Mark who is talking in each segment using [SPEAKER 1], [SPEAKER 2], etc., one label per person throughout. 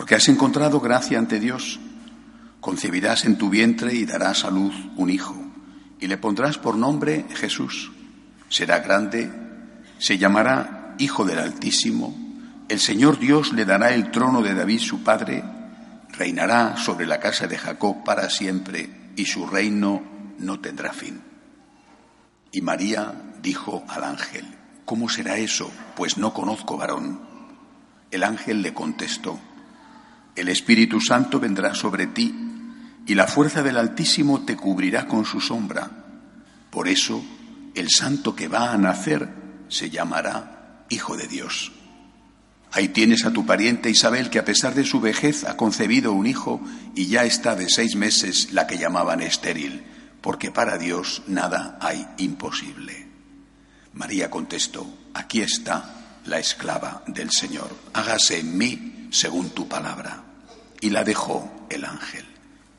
[SPEAKER 1] porque has encontrado gracia ante Dios. Concebirás en tu vientre y darás a luz un hijo, y le pondrás por nombre Jesús. Será grande, se llamará Hijo del Altísimo. El Señor Dios le dará el trono de David su padre, reinará sobre la casa de Jacob para siempre, y su reino no tendrá fin. Y María dijo al ángel, ¿cómo será eso? Pues no conozco varón. El ángel le contestó, el Espíritu Santo vendrá sobre ti y la fuerza del Altísimo te cubrirá con su sombra. Por eso, el santo que va a nacer se llamará Hijo de Dios. Ahí tienes a tu pariente Isabel, que a pesar de su vejez ha concebido un hijo y ya está de seis meses la que llamaban estéril porque para Dios nada hay imposible. María contestó, aquí está la esclava del Señor, hágase en mí según tu palabra. Y la dejó el ángel,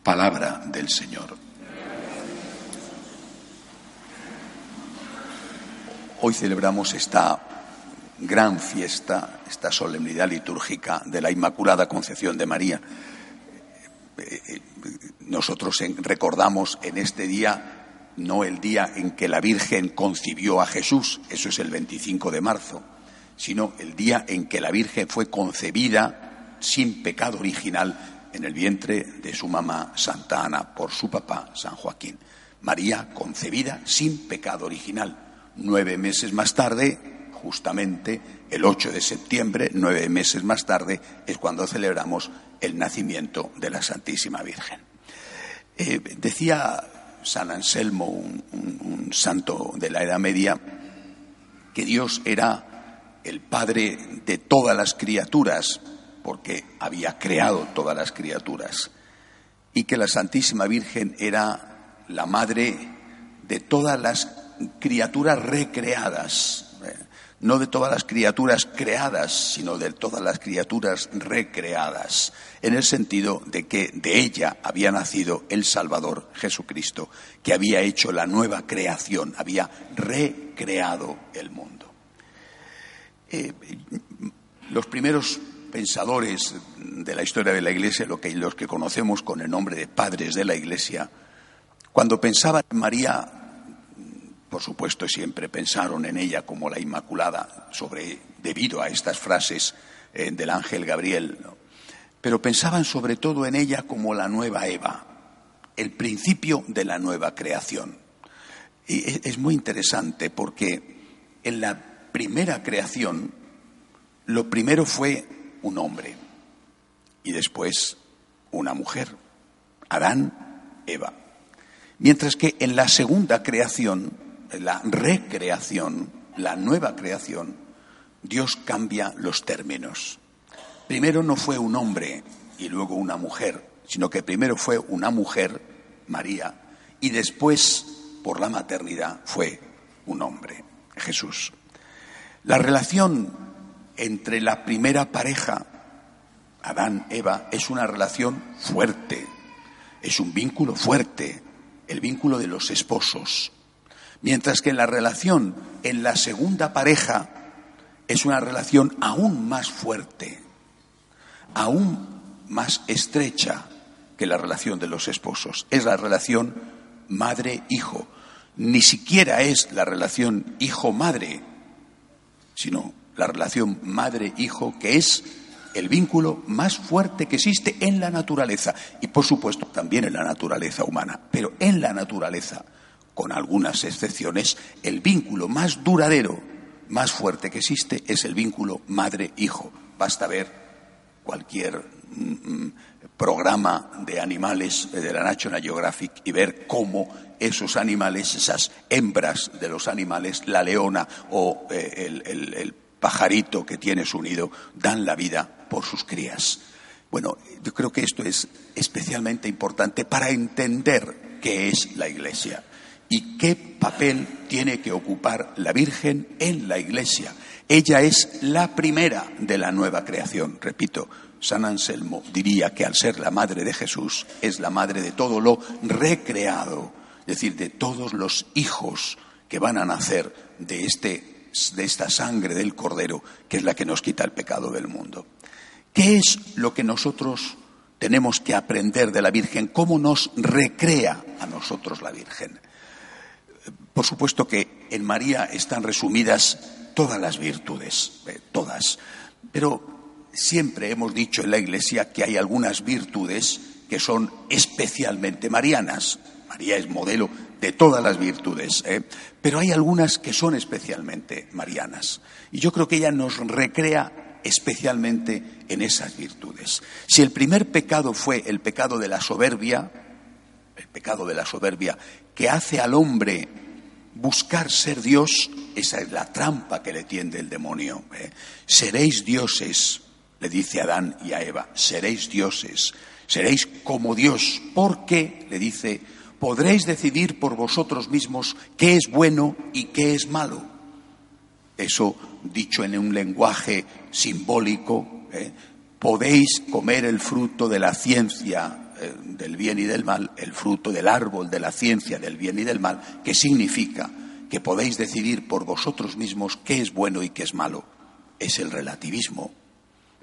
[SPEAKER 1] palabra del Señor. Hoy celebramos esta gran fiesta, esta solemnidad litúrgica de la Inmaculada Concepción de María. Nosotros recordamos en este día no el día en que la Virgen concibió a Jesús, eso es el 25 de marzo, sino el día en que la Virgen fue concebida sin pecado original en el vientre de su mamá Santa Ana por su papá San Joaquín. María concebida sin pecado original. Nueve meses más tarde, justamente el 8 de septiembre, nueve meses más tarde, es cuando celebramos el nacimiento de la Santísima Virgen. Eh, decía San Anselmo, un, santo de la Edad Media, que Dios era el Padre de todas las criaturas, porque había creado todas las criaturas, y que la Santísima Virgen era la Madre de todas las criaturas recreadas, no de todas las criaturas creadas, sino de todas las criaturas recreadas, en el sentido de que de ella había nacido el Salvador Jesucristo, que había hecho la nueva creación, había recreado el mundo. Eh, los primeros pensadores de la historia de la Iglesia, los que conocemos con el nombre de padres de la Iglesia, cuando pensaban en María por supuesto, siempre pensaron en ella como la Inmaculada, sobre, debido a estas frases eh, del ángel Gabriel. Pero pensaban sobre todo en ella como la nueva Eva, el principio de la nueva creación. Y es muy interesante porque en la primera creación, lo primero fue un hombre y después una mujer, Adán, Eva. Mientras que en la segunda creación, la recreación, la nueva creación, Dios cambia los términos. Primero no fue un hombre y luego una mujer, sino que primero fue una mujer, María, y después, por la maternidad, fue un hombre, Jesús. La relación entre la primera pareja, Adán, Eva, es una relación fuerte, es un vínculo fuerte, el vínculo de los esposos. Mientras que en la relación en la segunda pareja es una relación aún más fuerte, aún más estrecha que la relación de los esposos. Es la relación madre-hijo. Ni siquiera es la relación hijo-madre, sino la relación madre-hijo que es el vínculo más fuerte que existe en la naturaleza y por supuesto también en la naturaleza humana, pero en la naturaleza con algunas excepciones, el vínculo más duradero, más fuerte que existe es el vínculo madre-hijo. Basta ver cualquier mm, mm, programa de animales de la National Geographic y ver cómo esos animales, esas hembras de los animales, la leona o eh, el pajarito que tiene su nido, dan la vida por sus crías. Bueno, yo creo que esto es especialmente importante para entender qué es la Iglesia y qué papel tiene que ocupar la Virgen en la Iglesia. Ella es la primera de la nueva creación. Repito, San Anselmo diría que al ser la madre de Jesús es la madre de todo lo recreado, es decir, de todos los hijos que van a nacer de, este, de esta sangre del Cordero, que es la que nos quita el pecado del mundo. ¿Qué es lo que nosotros tenemos que aprender de la Virgen? ¿Cómo nos recrea a nosotros la Virgen? Por supuesto que en María están resumidas todas las virtudes, eh, todas. Pero siempre hemos dicho en la Iglesia que hay algunas virtudes que son especialmente marianas. María es modelo de todas las virtudes, ¿eh? pero hay algunas que son especialmente marianas. Y yo creo que ella nos recrea especialmente en esas virtudes. Si el primer pecado fue el pecado de la soberbia, el pecado de la soberbia que hace al hombre buscar ser Dios, esa es la trampa que le tiende el demonio. ¿eh? Seréis dioses, le dice Adán y a Eva, seréis dioses, seréis como Dios, porque, le dice, podréis decidir por vosotros mismos qué es bueno y qué es malo. Eso dicho en un lenguaje simbólico, ¿eh? podéis comer el fruto de la ciencia eh, del bien y del mal, el fruto del árbol de la ciencia del bien y del mal, que significa que podéis decidir por vosotros mismos qué es bueno y qué es malo. Es el relativismo,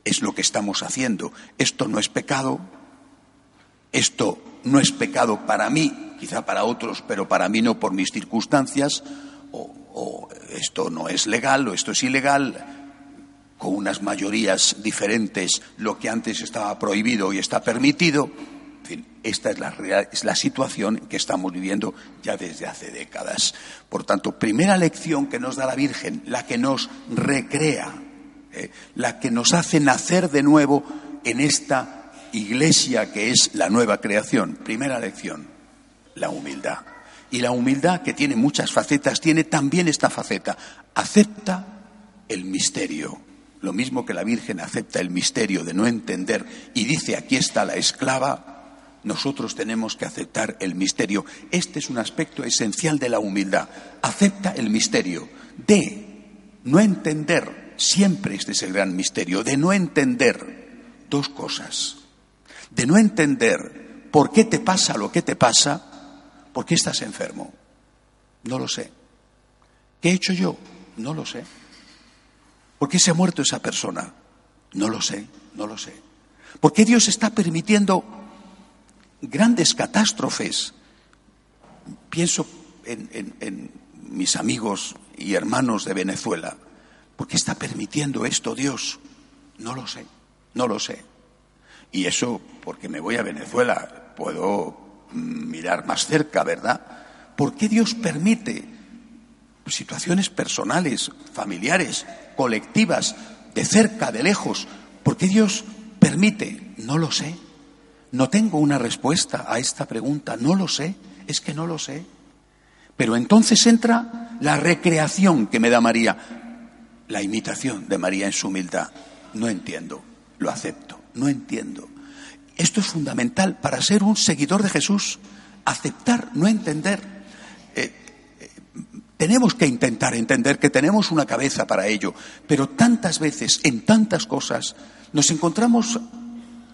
[SPEAKER 1] es lo que estamos haciendo. Esto no es pecado, esto no es pecado para mí, quizá para otros, pero para mí no por mis circunstancias, o, esto no es legal o esto es ilegal, con unas mayorías diferentes, lo que antes estaba prohibido y está permitido esta es la, es la situación que estamos viviendo ya desde hace décadas. Por tanto, primera lección que nos da la Virgen, la que nos recrea, ¿eh? la que nos hace nacer de nuevo en esta iglesia que es la nueva creación. Primera lección, la humildad. Y la humildad, que tiene muchas facetas, tiene también esta faceta. Acepta el misterio. Lo mismo que la Virgen acepta el misterio de no entender y dice, aquí está la esclava, nosotros tenemos que aceptar el misterio. Este es un aspecto esencial de la humildad. Acepta el misterio de no entender, siempre este es el gran misterio, de no entender dos cosas. De no entender por qué te pasa lo que te pasa, por qué estás enfermo. No lo sé. ¿Qué he hecho yo? No lo sé. ¿Por qué se ha muerto esa persona? No lo sé, no lo sé. ¿Por qué Dios está permitiendo grandes catástrofes. Pienso en, mis amigos y hermanos de Venezuela. ¿Por qué está permitiendo esto Dios? No lo sé, no lo sé. Y eso porque me voy a Venezuela, puedo mirar más cerca, ¿verdad? ¿Por qué Dios permite situaciones personales, familiares, colectivas, de cerca, de lejos? ¿Por qué Dios permite? No lo sé. No tengo una respuesta a esta pregunta, no lo sé, es que no lo sé. Pero entonces entra la recreación que me da María, la imitación de María en su humildad. No entiendo, lo acepto, no entiendo. Esto es fundamental para ser un seguidor de Jesús, aceptar, no entender. Eh, eh, tenemos que intentar entender que tenemos una cabeza para ello, pero tantas veces, en tantas cosas, nos encontramos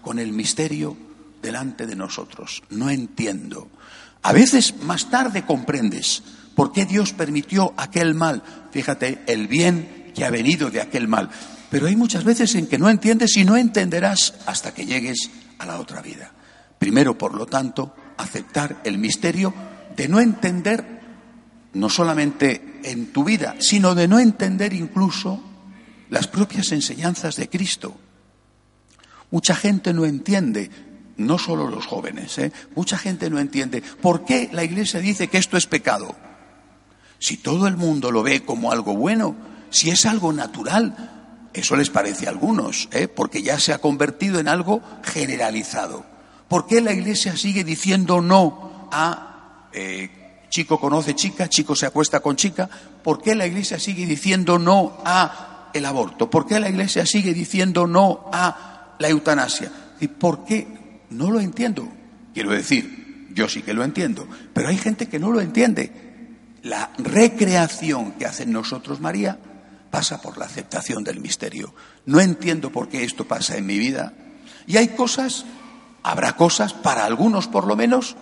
[SPEAKER 1] con el misterio delante de nosotros. No entiendo. A veces más tarde comprendes por qué Dios permitió aquel mal. Fíjate, el bien que ha venido de aquel mal. Pero hay muchas veces en que no entiendes y no entenderás hasta que llegues a la otra vida. Primero, por lo tanto, aceptar el misterio de no entender no solamente en tu vida, sino de no entender incluso las propias enseñanzas de Cristo. Mucha gente no entiende no solo los jóvenes, ¿eh? mucha gente no entiende por qué la Iglesia dice que esto es pecado. Si todo el mundo lo ve como algo bueno, si es algo natural, eso les parece a algunos, ¿eh? porque ya se ha convertido en algo generalizado. ¿Por qué la Iglesia sigue diciendo no a eh, chico conoce chica, chico se acuesta con chica? ¿Por qué la Iglesia sigue diciendo no a el aborto? ¿Por qué la Iglesia sigue diciendo no a la eutanasia? ¿Y por qué? No lo entiendo. Quiero decir, yo sí que lo entiendo, pero hay gente que no lo entiende. La recreación que hace en nosotros María pasa por la aceptación del misterio. No entiendo por qué esto pasa en mi vida. Y hay cosas, habrá cosas, para algunos por lo menos,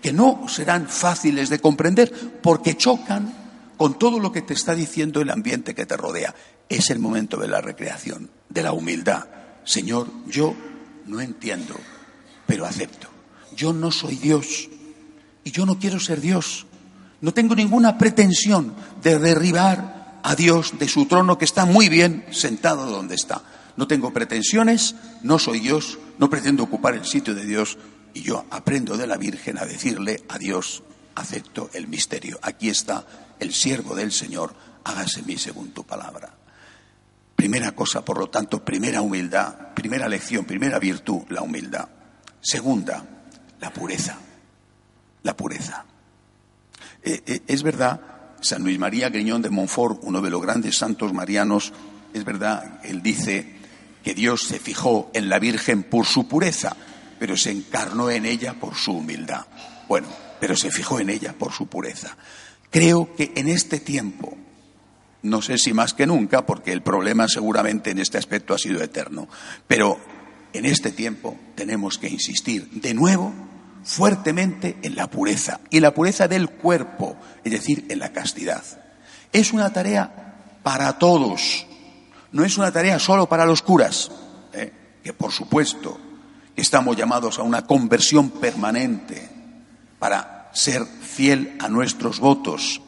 [SPEAKER 1] que no serán fáciles de comprender porque chocan con todo lo que te está diciendo el ambiente que te rodea. Es el momento de la recreación, de la humildad. Señor, yo no entiendo, pero acepto. Yo no soy Dios y yo no quiero ser Dios. No tengo ninguna pretensión de derribar a Dios de su trono que está muy bien sentado donde está. No tengo pretensiones, no soy Dios, no pretendo ocupar el sitio de Dios, y yo aprendo de la Virgen a decirle a Dios, acepto el misterio. Aquí está el siervo del Señor, hágase mí según tu palabra. Primera cosa, por lo tanto, primera humildad, primera lección, primera virtud, la humildad. Segunda, la pureza. La pureza. Eh, eh, es verdad, San Luis María Griñón de Montfort, uno de los grandes santos marianos, es verdad, él dice que Dios se fijó en la Virgen por su pureza pero se encarnó en ella por su humildad. Bueno, pero se fijó en ella por su pureza. Creo que en este tiempo, no sé si más que nunca, porque el problema seguramente en este aspecto ha sido eterno, pero en este tiempo tenemos que insistir de nuevo fuertemente en la pureza y la pureza del cuerpo, es decir, en la castidad. Es una tarea para todos, no es una tarea solo para los curas, ¿eh? que por supuesto Estamos llamados a una conversión permanente para ser fiel a nuestros votos.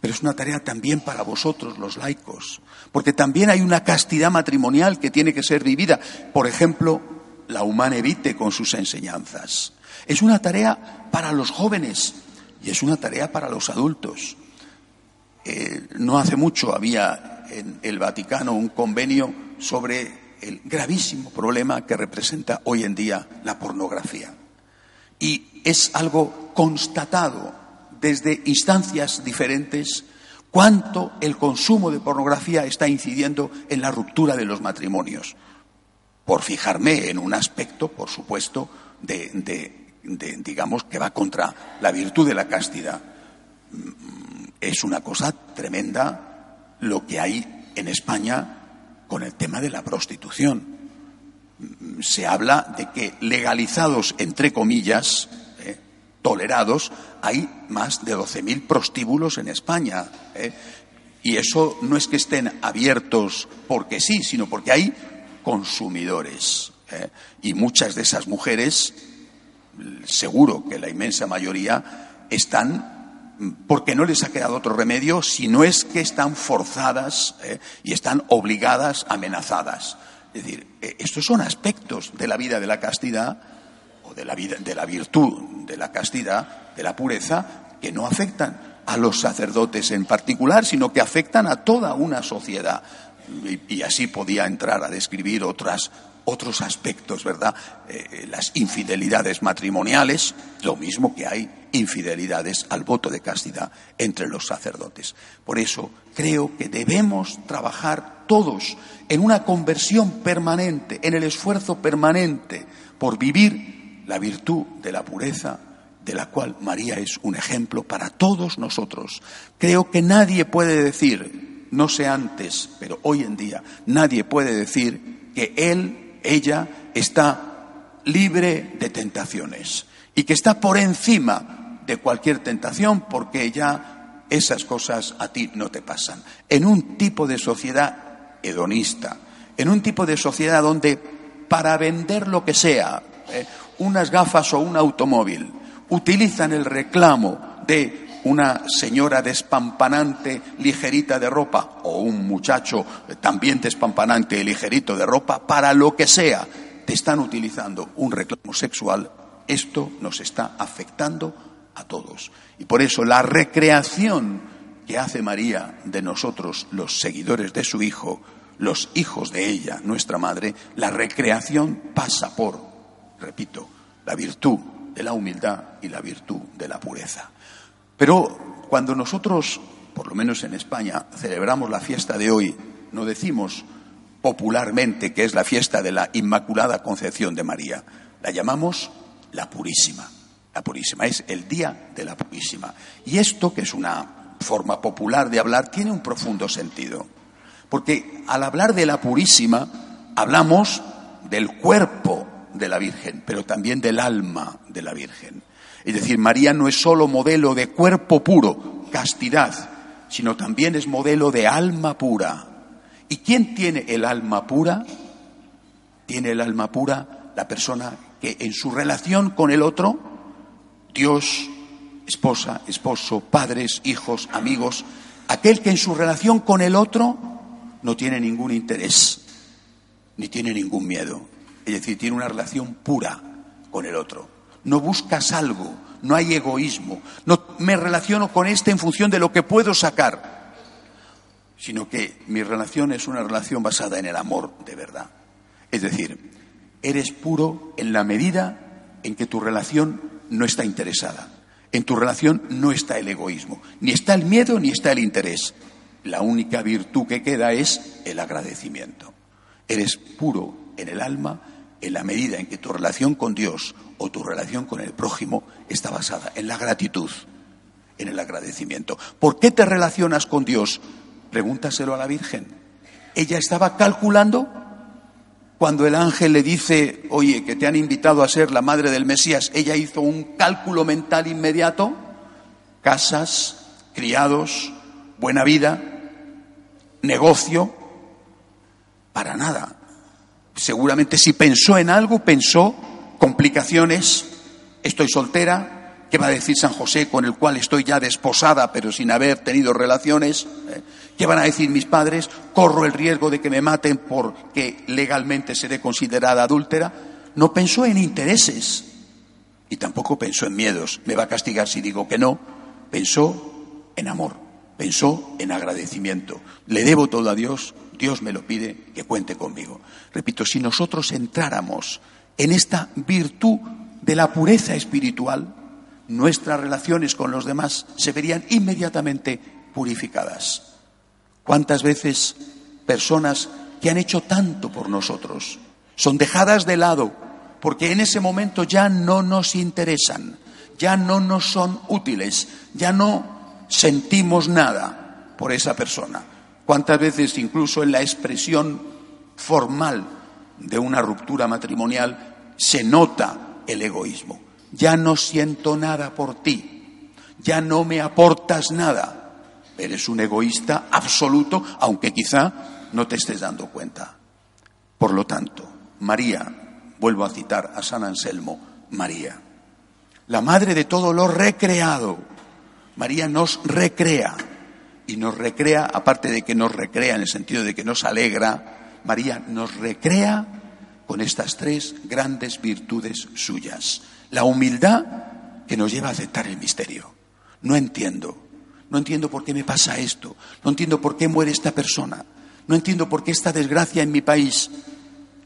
[SPEAKER 1] Pero es una tarea también para vosotros, los laicos, porque también hay una castidad matrimonial que tiene que ser vivida. Por ejemplo, la humana evite con sus enseñanzas. Es una tarea para los jóvenes y es una tarea para los adultos. Eh, no hace mucho había en el Vaticano un convenio sobre el gravísimo problema que representa hoy en día la pornografía. Y es algo constatado desde instancias diferentes cuánto el consumo de pornografía está incidiendo en la ruptura de los matrimonios. Por fijarme en un aspecto, por supuesto, de, digamos, que va contra la virtud de la castidad. Mm, es una cosa tremenda lo que hay en España con el tema de la prostitución. Se habla de que legalizados, entre comillas, eh, tolerados, hay más de 12.000 prostíbulos en España. Eh, y eso no es que estén abiertos porque sí, sino porque hay consumidores. Eh, y muchas de esas mujeres, seguro que la inmensa mayoría, están porque no les ha quedado otro remedio, si no es que están forzadas eh, y están obligadas, amenazadas. Es decir, eh, estos son aspectos de la vida de la castidad o de la, vida, de la virtud de la castidad, de la pureza, que no afectan a los sacerdotes en particular, sino que afectan a toda una sociedad. Y, y así podía entrar a describir otras otros aspectos, ¿verdad? Eh, las infidelidades matrimoniales, lo mismo que hay infidelidades al voto de castidad entre los sacerdotes. Por eso creo que debemos trabajar todos en una conversión permanente, en el esfuerzo permanente por vivir la virtud de la pureza, de la cual María es un ejemplo para todos nosotros. Creo que nadie puede decir, no sé antes, pero hoy en día, nadie puede decir que Él ella está libre de tentaciones y que está por encima de cualquier tentación porque ya esas cosas a ti no te pasan. En un tipo de sociedad hedonista, en un tipo de sociedad donde para vender lo que sea, eh, unas gafas o un automóvil, utilizan el reclamo de una señora despampanante, ligerita de ropa, o un muchacho también despampanante y ligerito de ropa, para lo que sea, te están utilizando un reclamo sexual, esto nos está afectando a todos. Y por eso la recreación que hace María de nosotros, los seguidores de su Hijo, los hijos de ella, nuestra Madre, la recreación pasa por, repito, la virtud de la humildad y la virtud de la pureza. Pero cuando nosotros, por lo menos en España, celebramos la fiesta de hoy, no decimos popularmente, que es la fiesta de la Inmaculada Concepción de María. La llamamos la Purísima. La Purísima es el Día de la Purísima. Y esto, que es una forma popular de hablar, tiene un profundo sentido. Porque al hablar de la Purísima, hablamos del cuerpo de la Virgen, pero también del alma de la Virgen. Es decir, María no es solo modelo de cuerpo puro, castidad, sino también es modelo de alma pura, ¿Y quién tiene el alma pura? Tiene el alma pura la persona que en su relación con el otro, Dios, esposa, esposo, padres, hijos, amigos, aquel que en su relación con el otro no tiene ningún interés, ni tiene ningún miedo. Es decir, tiene una relación pura con el otro. No buscas algo, no hay egoísmo. No me relaciono con este en función de lo que puedo sacar sino que mi relación es una relación basada en el amor de verdad. Es decir, eres puro en la medida en que tu relación no está interesada. En tu relación no está el egoísmo, ni está el miedo, ni está el interés. La única virtud que queda es el agradecimiento. Eres puro en el alma en la medida en que tu relación con Dios o tu relación con el prójimo está basada en la gratitud, en el agradecimiento. ¿Por qué te relacionas con Dios? Pregúntaselo a la Virgen. Ella estaba calculando cuando el ángel le dice, oye, que te han invitado a ser la madre del Mesías. Ella hizo un cálculo mental inmediato. Casas, criados, buena vida, negocio. Para nada. Seguramente si pensó en algo, pensó complicaciones. Estoy soltera, ¿Qué va a decir San José con el cual estoy ya desposada pero sin haber tenido relaciones? ¿Eh? ¿Qué van a decir mis padres? ¿Corro el riesgo de que me maten porque legalmente seré considerada adúltera? No pensó en intereses y tampoco pensó en miedos. ¿Me va a castigar si digo que no? Pensó en amor, pensó en agradecimiento. Le debo todo a Dios, Dios me lo pide, que cuente conmigo. Repito, si nosotros entráramos en esta virtud de la pureza espiritual, nuestras relaciones con los demás se verían inmediatamente purificadas. ¿Cuántas veces personas que han hecho tanto por nosotros son dejadas de lado porque en ese momento ya no nos interesan, ya no nos son útiles, ya no sentimos nada por esa persona? ¿Cuántas veces incluso en la expresión formal de una ruptura matrimonial se nota el egoísmo? ya no siento nada por ti, ya no me aportas nada. Eres un egoísta absoluto, aunque quizá no te estés dando cuenta. Por lo tanto, María, vuelvo a citar a San Anselmo, María, la madre de todo lo recreado. María nos recrea y nos recrea, aparte de que nos recrea en el sentido de que nos alegra, María nos recrea con estas tres grandes virtudes suyas la humildad que nos lleva a aceptar el misterio. No entiendo. No entiendo por qué me pasa esto. No entiendo por qué muere esta persona. No entiendo por qué esta desgracia en mi país.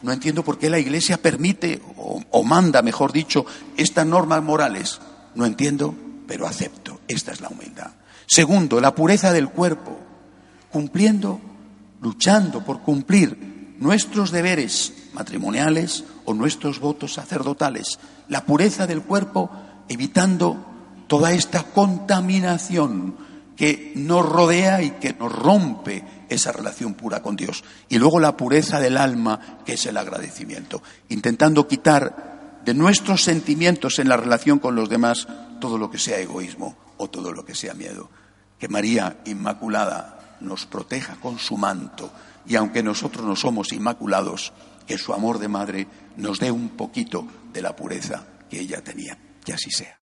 [SPEAKER 1] No entiendo por qué la Iglesia permite o, manda, mejor dicho, estas normas morales. No entiendo, pero acepto. Esta es la humildad. Segundo, la pureza del cuerpo. Cumpliendo, luchando por cumplir nuestros deberes matrimoniales o nuestros votos sacerdotales, la pureza del cuerpo, evitando toda esta contaminación que nos rodea y que nos rompe esa relación pura con Dios. Y luego la pureza del alma, que es el agradecimiento, intentando quitar de nuestros sentimientos en la relación con los demás todo lo que sea egoísmo o todo lo que sea miedo. Que María Inmaculada nos proteja con su manto y aunque nosotros no somos inmaculados, que su amor de madre nos dé un poquito de la pureza que ella tenía. Que así sea.